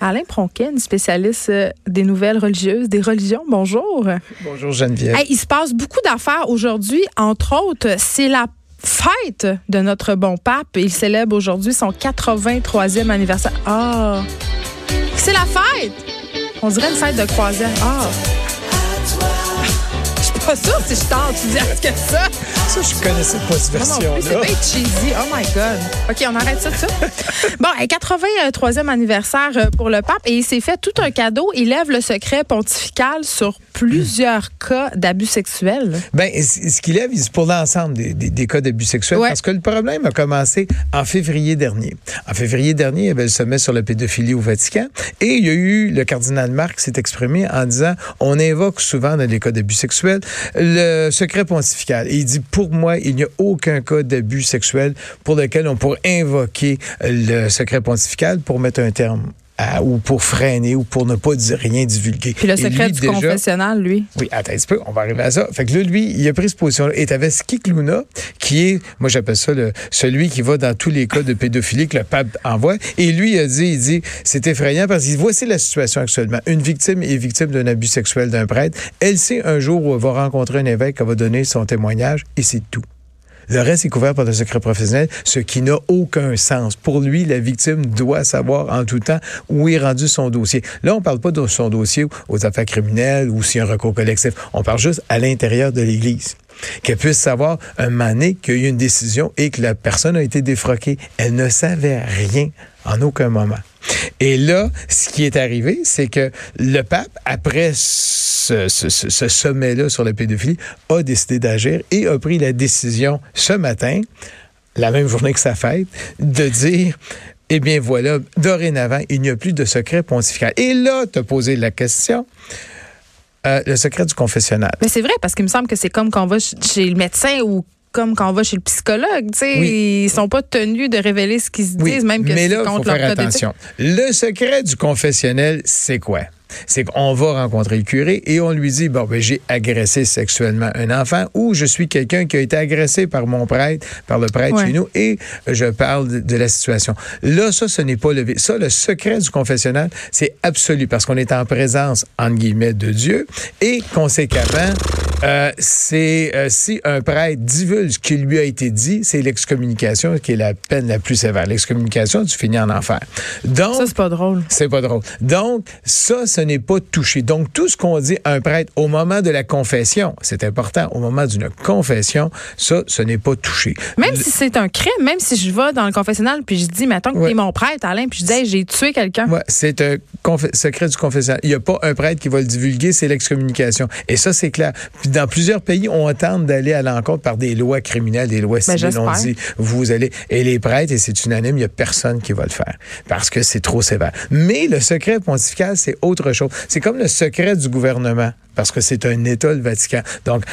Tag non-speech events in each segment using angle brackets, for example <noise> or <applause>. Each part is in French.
Alain Pronkin, spécialiste euh, des nouvelles religieuses, des religions. Bonjour. Bonjour Geneviève. il se passe beaucoup d'affaires aujourd'hui. Entre autres, c'est la fête de notre bon pape. Il célèbre aujourd'hui son 83e anniversaire. Ah, c'est la fête. On dirait une fête de croisière. Ah pas sûr si je tente. Tu dis, est-ce que ça? Ça, je connaissais pas cette version-là. C'est bien cheesy. Oh my God. OK, on arrête ça, ça. <laughs> bon, 83e anniversaire euh, pour le pape et il s'est fait tout un cadeau. Il lève le secret pontifical sur plusieurs cas d'abus sexuels. Ben, ce qu'il lève, c'est pour l'ensemble des, des, cas d'abus sexuels parce que le problème a commencé en février dernier. En février dernier, il y avait le sommet sur la pédophilie au Vatican et il y a eu le cardinal Marc s'est exprimé en disant on invoque souvent dans les cas d'abus sexuels le secret pontifical. Il dit, pour moi, il n'y a aucun cas d'abus sexuel pour lequel on pourrait invoquer le secret pontifical pour mettre un terme ou pour freiner ou pour ne pas dire rien divulguer. Puis le secret du confessionnal, lui? Oui, attends un petit peu, on va arriver à ça. Fait que là, lui, il a pris cette position-là. Et t'avais Skik Luna, qui est, moi j'appelle ça le, celui qui va dans tous les cas de pédophilie que le pape envoie. Et lui, il a dit, il dit, c'est effrayant parce que voici la situation actuellement. Une victime est victime d'un abus sexuel d'un prêtre. Elle sait un jour où elle va rencontrer un évêque, elle va donner son témoignage et c'est tout. Le reste est couvert par le secret professionnel, ce qui n'a aucun sens. Pour lui, la victime doit savoir en tout temps où est rendu son dossier. Là, on parle pas de son dossier aux affaires criminelles ou s'il y a un recours collectif. On parle juste à l'intérieur de l'Église qu'elle puisse savoir un moment qu'il y a eu une décision et que la personne a été défroquée. Elle ne savait rien en aucun moment. Et là, ce qui est arrivé, c'est que le pape, après ce, sommet-là sur la pédophilie, a décidé d'agir et a pris la décision ce matin, la même journée que sa fête, de dire eh bien voilà, dorénavant, il n'y a plus de secret pontifical. Et là, tu as posé la question. Euh, le secret du confessionnal. Mais c'est vrai, parce qu'il me semble que c'est comme quand on va chez le médecin ou comme quand on va chez le psychologue, tu sais, ils sont pas tenus de révéler ce qu'ils se disent, même que c'est contre faut faire attention. Le secret du confessionnel, c'est quoi? C'est qu'on va rencontrer le curé et on lui dit, bon, ben, j'ai agressé sexuellement un enfant ou je suis quelqu'un qui a été agressé par mon prêtre, par le prêtre chez nous et je parle de, la situation. Là, ça, ce n'est pas levé. Ça, le secret du confessionnal, c'est absolu parce qu'on est en présence, entre guillemets, de Dieu et conséquemment, euh, c'est euh, si un prêtre divulgue ce qui lui a été dit, c'est l'excommunication qui est la peine la plus sévère. L'excommunication, tu finis en enfer. Donc, ça, c'est pas drôle. C'est pas drôle. Donc, ça, ce n'est pas touché. Donc, tout ce qu'on dit à un prêtre au moment de la confession, c'est important, au moment d'une confession, ça, ce n'est pas touché. Même si c'est un crime, même si je vais dans le confessionnal puis je dis, mettons que es mon prêtre, Alain, puis je dis, j'ai tué quelqu'un. Ouais, c'est un secret du confessionnal. Il n'y a pas un prêtre qui va le divulguer, c'est l'excommunication. Et ça, c'est clair. Puis dans plusieurs pays, on tente d'aller à l'encontre par des lois criminelles, des lois ben, civiles. on dit, vous allez. Et les prêtres, et c'est unanime, il n'y a personne qui va le faire parce que c'est trop sévère. Mais le secret pontifical, c'est autre C'est comme le secret du gouvernement parce que c'est un État, le Vatican. Donc,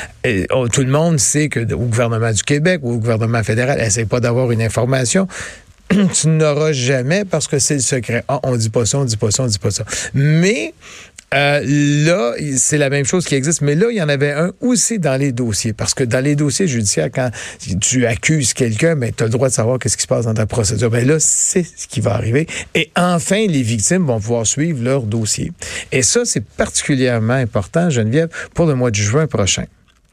oh, tout le monde sait que au gouvernement du Québec ou au gouvernement fédéral, essaie pas d'avoir une information. <clears throat> tu n'auras jamais parce que c'est le secret. Ah, on dit pas ça, on dit pas ça, on dit pas ça. Mais euh, là, c'est la même chose qui existe, mais là, il y en avait un aussi dans les dossiers. Parce que dans les dossiers judiciaires, quand tu accuses quelqu'un, mais ben, tu as le droit de savoir qu'est-ce qui se passe dans ta procédure. Ben là, c'est ce qui va arriver. Et enfin, les victimes vont pouvoir suivre leur dossier. Et ça, c'est particulièrement important, Geneviève, pour le mois de juin prochain.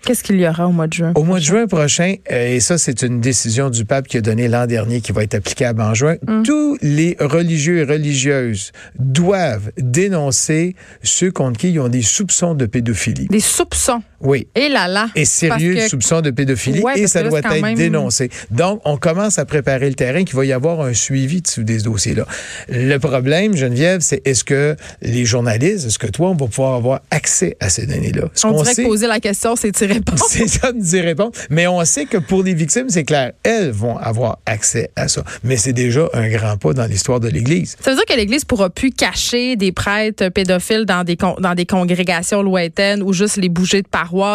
Qu'est-ce qu'il y aura au mois de juin? Au mois de juin prochain, euh, et ça, c'est une décision du pape qui a donnée l'an dernier qui va être applicable en juin, hum. tous les religieux et religieuses doivent dénoncer ceux contre qui ils ont des soupçons de pédophilie. Des soupçons? Oui. Et là là. Et sérieux soupçons de pédophilie et ça doit être dénoncé. Donc, on commence à préparer le terrain qu'il va y avoir un suivi de des dossiers-là. Le problème, Geneviève, c'est est-ce que les journalistes, est-ce que toi, on va pouvoir avoir accès à ces données-là? On, dirait que poser la question, c'est d'y répondre. <laughs> C'est ça d'y répondre. Mais on sait que pour les victimes, c'est clair, elles vont avoir accès à ça. Mais c'est déjà un grand pas dans l'histoire de l'Église. Ça veut dire que l'Église pourra plus cacher des prêtres pédophiles dans des, dans des congrégations lointaines ou juste les bouger de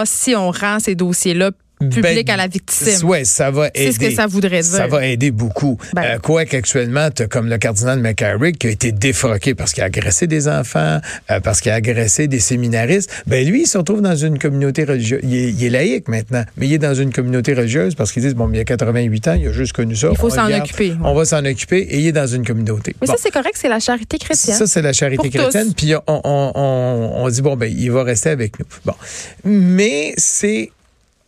si on rend ces dossiers-là public Ben, à la victime. Oui, ça va aider. C'est ce que ça voudrait dire. Ça va aider beaucoup. Ben. Euh, quoi qu'actuellement, tu comme le cardinal McCarrick qui a été défroqué parce qu'il a agressé des enfants, euh, parce qu'il a agressé des séminaristes. Ben lui, il se retrouve dans une communauté religieuse. Il est, il est laïque maintenant, mais il est dans une communauté religieuse parce qu'ils disent, bon, il a 88 ans, il a juste connu ça. Il faut s'en occuper. On va s'en occuper et il est dans une communauté. Mais Bon. ça, c'est correct, c'est la charité chrétienne. Ça, c'est la charité Pour tous. chrétienne. Puis on, on, on, on dit, bon, ben, il va rester avec nous. Bon. Mais c'est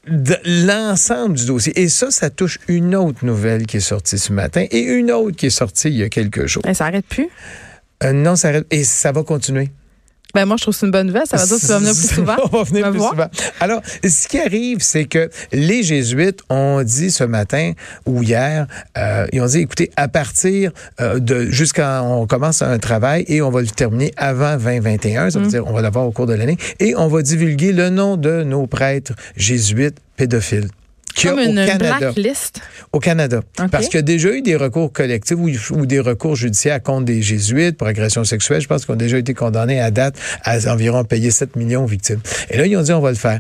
de l'ensemble du dossier. Et ça, ça touche une autre nouvelle qui est sortie ce matin et une autre qui est sortie il y a quelques jours. Ben, ça arrête plus? Euh, non, ça arrête. Et ça va continuer. Ben, moi, je trouve que c'est une bonne nouvelle. Ça veut dire que tu vas venir plus <laughs> souvent. On va venir Va plus voir. souvent. Alors, ce qui arrive, c'est que les Jésuites ont dit ce matin ou hier, euh, ils ont dit, écoutez, à partir euh, de jusqu'à on commence un travail et on va le terminer avant 2021, ça veut Mm. dire on va l'avoir au cours de l'année, et on va divulguer le nom de nos prêtres jésuites pédophiles. Qu'il y a Comme au une Canada. blacklist. Au Canada. Parce qu'il y a déjà eu des recours collectifs ou, ou des recours judiciaires contre des jésuites pour agression sexuelle. Je pense qu'ils ont déjà été condamnés à date à environ payer 7 millions aux victimes. Et là, ils ont dit on va le faire.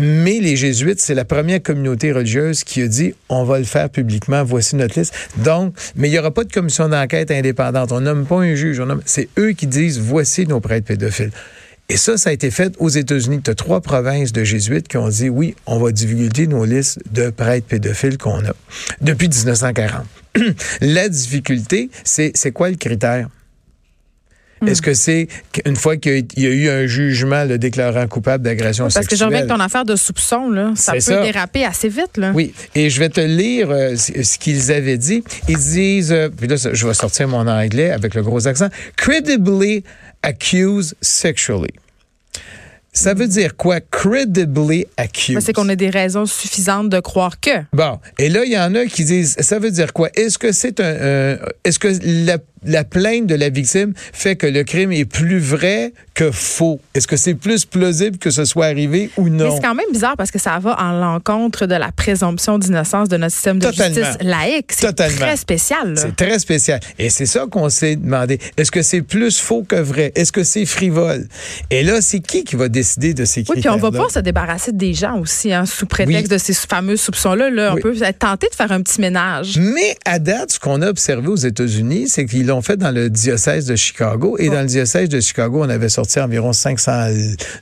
Mais les jésuites, c'est la première communauté religieuse qui a dit on va le faire publiquement, voici notre liste. Donc, mais il n'y aura pas de commission d'enquête indépendante. On nomme pas un juge, on nomme- c'est eux qui disent voici nos prêtres pédophiles. Et ça, ça a été fait aux États-Unis. Tu trois provinces de jésuites qui ont dit oui, on va divulguer nos listes de prêtres pédophiles qu'on a depuis 1940. <clears throat> La difficulté, c'est c'est quoi le critère? Hmm. Est-ce que c'est une fois qu'il y a- eu un jugement le déclarant coupable d'agression Parce que sexuelle? je reviens avec ton affaire de soupçon, là. Ça peut ça. déraper assez vite, là. Oui, et je vais te lire euh, ce qu'ils avaient dit. Ils disent, euh, puis là, je vais sortir mon anglais avec le gros accent, credibly accused sexually. Ça veut dire quoi? Credibly accused. Ben, C'est qu'on a des raisons suffisantes de croire que. Bon, et là, il y en a qui disent, ça veut dire quoi? Est-ce que c'est un, un- est-ce que la, la plainte de la victime fait que le crime est plus vrai que faux? Est-ce que c'est plus plausible que ce soit arrivé ou Mais non? c'est quand même bizarre parce que ça va en l'encontre de la présomption d'innocence de notre système de Totalement. justice laïque. C'est Totalement. très spécial. là. C'est très spécial. Et c'est ça qu'on s'est demandé. Est-ce que c'est plus faux que vrai? Est-ce que c'est frivole? Et là, c'est qui qui va décider de ces Oui, puis critères on va pas se débarrasser des gens aussi, hein, sous prétexte Oui. de ces fameux soupçons-là. Là, Oui. On peut être tenté de faire un petit ménage. Mais à date, ce qu'on a observé aux États-Unis, c'est qu'ils l'ont fait dans le diocèse de Chicago. Et dans le diocèse de Chicago, on avait sorti environ 500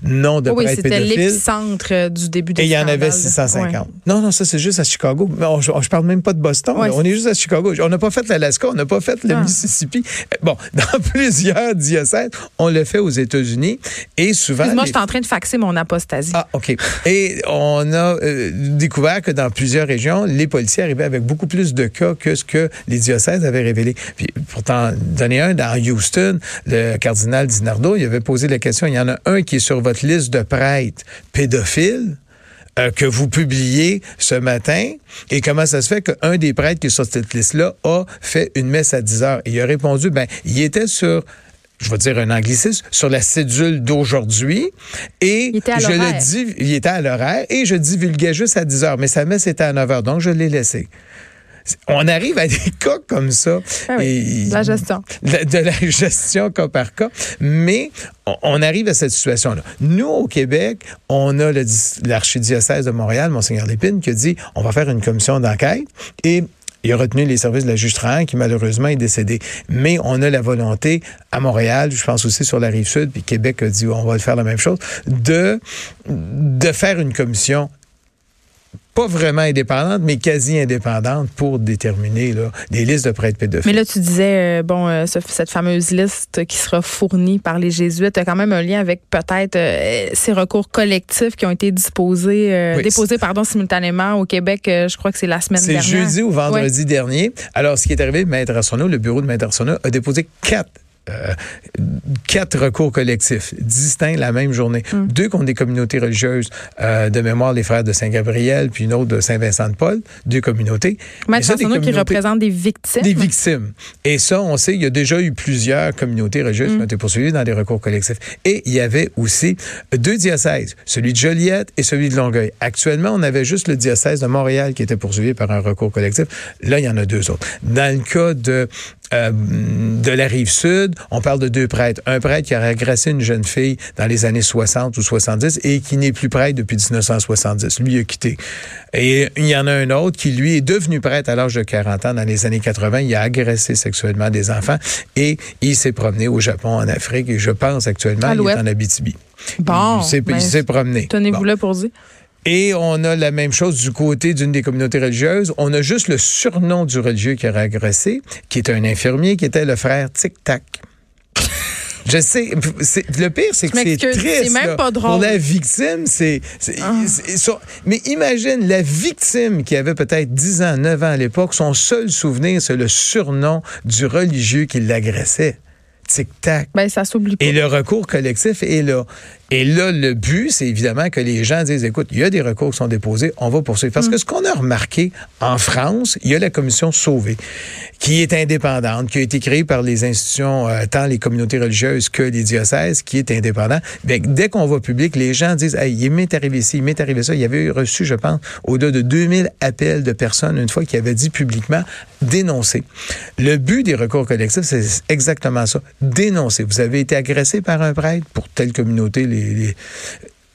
noms de oui, prêtres c'était pédophiles. l'épicentre euh, du début des Et il y en avait scandales. 650. Non, non, ça c'est juste à Chicago. On- je, je parle même pas de Boston. Ouais, on est juste à Chicago. On n'a pas fait l'Alaska, on n'a pas fait le Ah. Mississippi. Euh, Bon, <laughs> dans plusieurs diocèses, on le fait aux États-Unis. Et souvent. Les- je suis en train de faxer mon apostasie. ah, OK. Et on a euh, découvert que dans plusieurs régions, les policiers arrivaient avec beaucoup plus de cas que ce que les diocèses avaient révélé. Puis pourtant, donner un dans Houston, le cardinal Dinardo, il avait posé la question, il y en a un qui est sur votre liste de prêtres pédophiles euh, que vous publiez ce matin. Et comment ça se fait qu'un des prêtres qui est sur cette liste-là a fait une messe à 10 heures? Et il a répondu, ben, il était sur je vais dire un anglicisme, sur la cédule d'aujourd'hui. Et je le dis, il était à l'horaire et je divulguais juste à 10 heures. Mais sa messe était à 9 heures, donc je l'ai laissé. On arrive à des <laughs> cas comme ça. Ah oui, Et- de la gestion. de, de la <laughs> gestion cas par cas, mais on, on arrive à cette situation-là. Nous, au Québec, on a l'archidiocèse de Montréal, Monseigneur Lépine, qui a dit on va faire une commission d'enquête et il a retenu les services de la juge Trahan, qui malheureusement est décédé. Mais on a la volonté à Montréal, je pense aussi sur la rive sud, puis Québec a dit on va le faire la même chose, de, de faire une commission pas vraiment indépendante, mais quasi indépendante pour déterminer là, des listes de prêtres pédophiles. Mais là, tu disais, euh, bon, euh, ce- cette fameuse liste qui sera fournie par les jésuites a quand même un lien avec peut-être euh, ces recours collectifs qui ont été disposés, Oui, déposés pardon, simultanément au Québec. je crois que c'est la semaine C'est dernière. jeudi ou vendredi dernier. Alors, ce qui est arrivé, Maître Arsenault, le bureau de Maître Arsenault a déposé quatre euh, quatre recours collectifs distincts la même journée. Hmm. Deux contre des communautés religieuses euh, de mémoire, les frères de Saint-Gabriel, puis une autre de Saint-Vincent-de-Paul, deux communautés. Mais ça, des Arsenault qui communautés- représente des victimes. des victimes. Et ça, on sait, il y a déjà eu plusieurs communautés religieuses Mm. qui ont été poursuivies dans des recours collectifs. Et il y avait aussi deux diocèses, celui de Joliette et celui de Longueuil. Actuellement, on avait juste le diocèse de Montréal qui était poursuivi par un recours collectif. Là, il y en a deux autres. Dans le cas de euh, de la rive sud, on parle de deux prêtres. Un prêtre qui aurait agressé une jeune fille dans les années 60 ou 70 et qui n'est plus prêtre depuis 1970. Lui a quitté. Et il y en a un autre qui, lui, est devenu prêtre à l'âge de 40 ans dans les années 80. Il a agressé sexuellement des enfants et il s'est promené au Japon, en Afrique et je pense actuellement il est en Abitibi. Bon. Il ben, s'est promené. Tenez-vous là pour dire. Et on a la même chose du côté d'une des communautés religieuses. On a juste le surnom du religieux qui aurait agressé, qui est un infirmier, qui était le frère Tic-Tac. <laughs> Je sais. Le pire, c'est que c'est triste. C'est même pas drôle. Pour la victime, c'est. Ah. Mais imagine la victime qui avait peut-être 10 ans, 9 ans à l'époque, son seul souvenir, c'est le surnom du religieux qui l'agressait. Tic-tac. Ben, ça s'oublie pas. Et le recours collectif est là. Et là, le but, c'est évidemment que les gens disent, écoute, il y a des recours qui sont déposés, on va poursuivre. Parce mm. que ce qu'on a remarqué en France, il y a la commission Sauvée, qui est indépendante, qui a été créée par les institutions, euh, tant les communautés religieuses que les diocèses, qui est indépendante. Bien, dès qu'on va public, les gens disent, hey, il m'est arrivé ci, il m'est arrivé ça. Il y avait reçu, je pense, au-delà de 2000 appels de personnes, une fois qui avaient dit publiquement, dénoncer. Le but des recours collectifs, c'est exactement ça. Dénoncer. Vous avez été agressé par un prêtre pour telle communauté,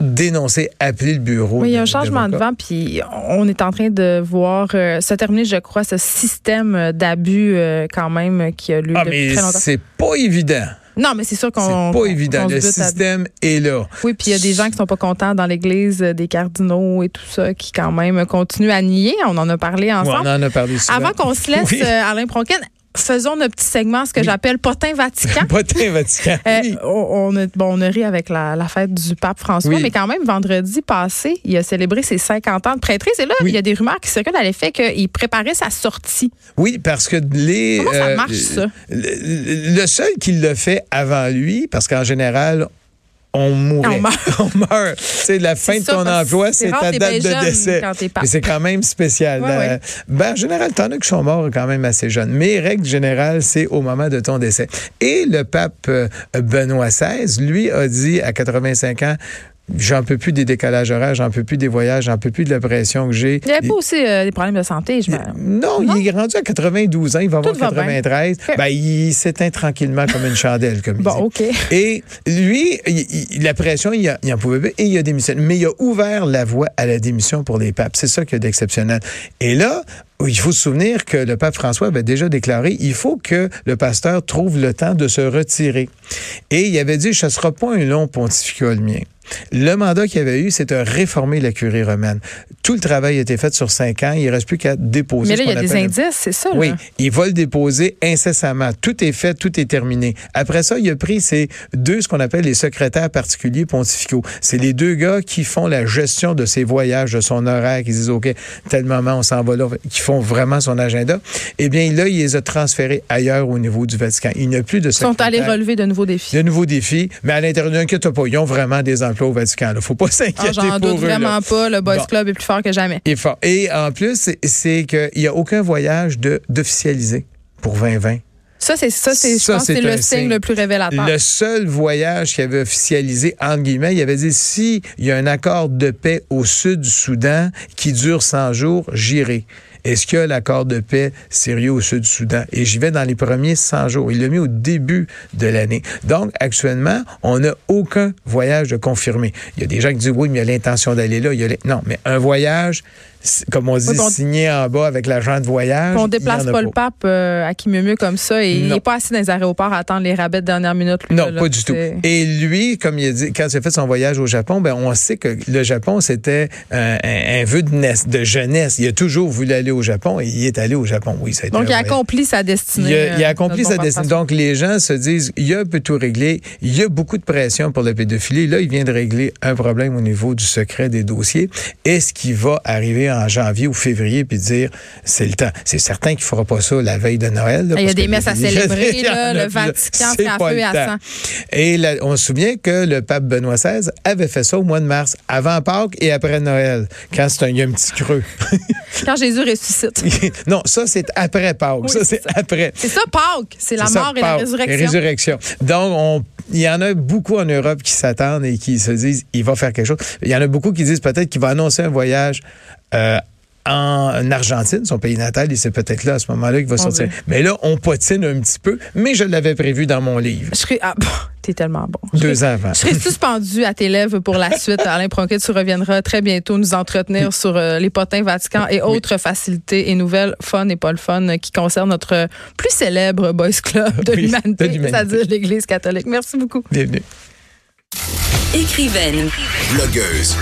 dénoncer, appeler le bureau. Oui, il y a un changement de vent, puis on est en train de voir euh, se terminer, je crois, ce système d'abus euh, quand même qui a lieu ah, depuis très longtemps. C'est pas évident. Non, mais c'est sûr qu'on. C'est pas évident. Le système est là. Oui, puis il y a des gens qui sont pas contents dans l'Église euh, des cardinaux et tout ça, qui quand même continuent à nier. On en a parlé ensemble. on en a parlé souvent. Avant qu'on se laisse, <laughs> Alain Pronken, faisons notre petit segment, ce que j'appelle Potin Vatican. <laughs> Potin Vatican. Euh, on, a, bon, on a ri avec la, fête du pape François, mais quand même, vendredi passé, il a célébré ses 50 ans de prêtrise. Et là, il y a des rumeurs qui circulent à l'effet qu'il préparait sa sortie. Oui, parce que les. Comment ça euh, marche, ça? Le, seul qui l'a fait avant lui, parce qu'en général, on mourrait. On meurt. on meurt. C'est la fin de ton emploi, c'est ta date de décès. Mais c'est quand même spécial. Ben, en général, t'en as qui sont morts quand même assez jeunes. Mais règle générale, c'est au moment de ton décès. Et le pape euh, Benoît XVI, lui, a dit à 85 ans, j'en peux plus des décalages horaires, j'en peux plus des voyages, j'en peux plus de la pression que j'ai. Il n'y avait pas aussi euh, des problèmes de santé, je non, il est rendu à 92 ans, il va avoir 93. Ben, il s'éteint tranquillement comme une chandelle, comme bon, OK. Et lui, la pression, il, en pouvait plus et il a démissionné. Mais il a ouvert la voie à la démission pour les papes. C'est ça qui est d'exceptionnel. Et là, il faut se souvenir que le pape François avait déjà déclaré il faut que le pasteur trouve le temps de se retirer. Et il avait dit ce ne sera pas un long pontificat le mien. Le mandat qu'il avait eu, c'est de réformer la curie romaine. Tout le travail a été fait sur cinq ans. Il ne reste plus qu'à déposer. Mais là, il y a des indices, c'est ça. Oui, il va le déposer incessamment. Tout est fait, tout est terminé. Après ça, il a pris ces deux, ce qu'on appelle les secrétaires particuliers pontificaux. C'est les deux gars qui font la gestion de ses voyages, de son horaire, qui disent, OK, tel moment, on s'en va là, qui font vraiment son agenda. Eh bien, là, il les a transférés ailleurs au niveau du Vatican. Il n'y a plus de. Ils sont allés relever de nouveaux défis. De nouveaux défis, mais à l'intérieur, n'inquiète pas, ils ont vraiment des emplois au Vatican. Il ne faut pas <laughs> s'inquiéter ah, J'en doute vraiment pas. Le Boys Club est plus fort que jamais. est fort. Et en plus, c'est qu'il n'y a aucun voyage d'officialisé pour 2020. Ça, c'est ça, c'est, je pense c'est le signe, le plus révélateur. Le seul voyage qui avait officialisé, entre guillemets, il avait dit si il y a un accord de paix au sud du Soudan qui dure 100 jours, j'irai. Est-ce a l'accord de paix sérieux au sud du Soudan? Et j'y vais dans les premiers 100 jours. Il l'a mis au début de l'année. Donc, actuellement, on n'a aucun voyage confirmé. Il y a des gens qui disent, oui, mais il y a l'intention d'aller là. Il y a non, mais un voyage, comme on dit, signé en bas avec l'agent de voyage. On déplace pas, le pape euh, à qui mieux comme ça et il n'est pas assis dans les aéroports à attendre les rabais de dernière minute. non, pas du tout. Et lui, comme il a dit, quand il a fait son voyage au Japon, ben on sait que le Japon, c'était un, vœu de, de jeunesse. Il a toujours voulu aller au Japon et il est allé au Japon. Oui, ça a été Donc, il a accompli sa destinée. Il a, il a euh, accompli sa destinée. Donc, les gens se disent, il a peut tout régler. Il y a beaucoup de pression pour la pédophilie. Là, il vient de régler un problème au niveau du secret des dossiers. Est-ce qu'il va arriver en janvier ou février puis dire c'est le temps. C'est certain qu'il ne fera pas ça la veille de Noël. il y a des messes à célébrer, le Vatican, c'est feu et à sang. Et on se souvient que le pape Benoît XVI avait fait ça au mois de mars, avant Pâques et après Noël, quand c'est un, il y a un petit creux. <laughs> quand Jésus ressuscite. <laughs> non, ça, c'est après Pâques. ça, c'est après. C'est ça, Pâques. C'est la mort et la résurrection. résurrection. Donc, on, il y en a beaucoup en Europe qui s'attendent et qui se disent il va faire quelque chose. Il y en a beaucoup qui disent peut-être qu'il va annoncer un voyage euh, en Argentine, son pays natal, et c'est peut-être là, à ce moment-là, qu'il va sortir. Mais là, on potine un petit peu, mais je l'avais prévu dans mon livre. Je serais. Ah, bon, t'es tellement bon. Je Deux serais- ans avant. Je serai suspendu à tes lèvres pour la suite. Alain Pronquet, tu reviendras très bientôt nous entretenir sur euh, les potins Vatican et autres facilités et nouvelles fun et pas le fun euh, qui concernent notre plus célèbre boys club <laughs> de Oui, l'humanité, c'est-à-dire l'Église catholique. Merci beaucoup. Bienvenue. Écrivaine, Blogueuse.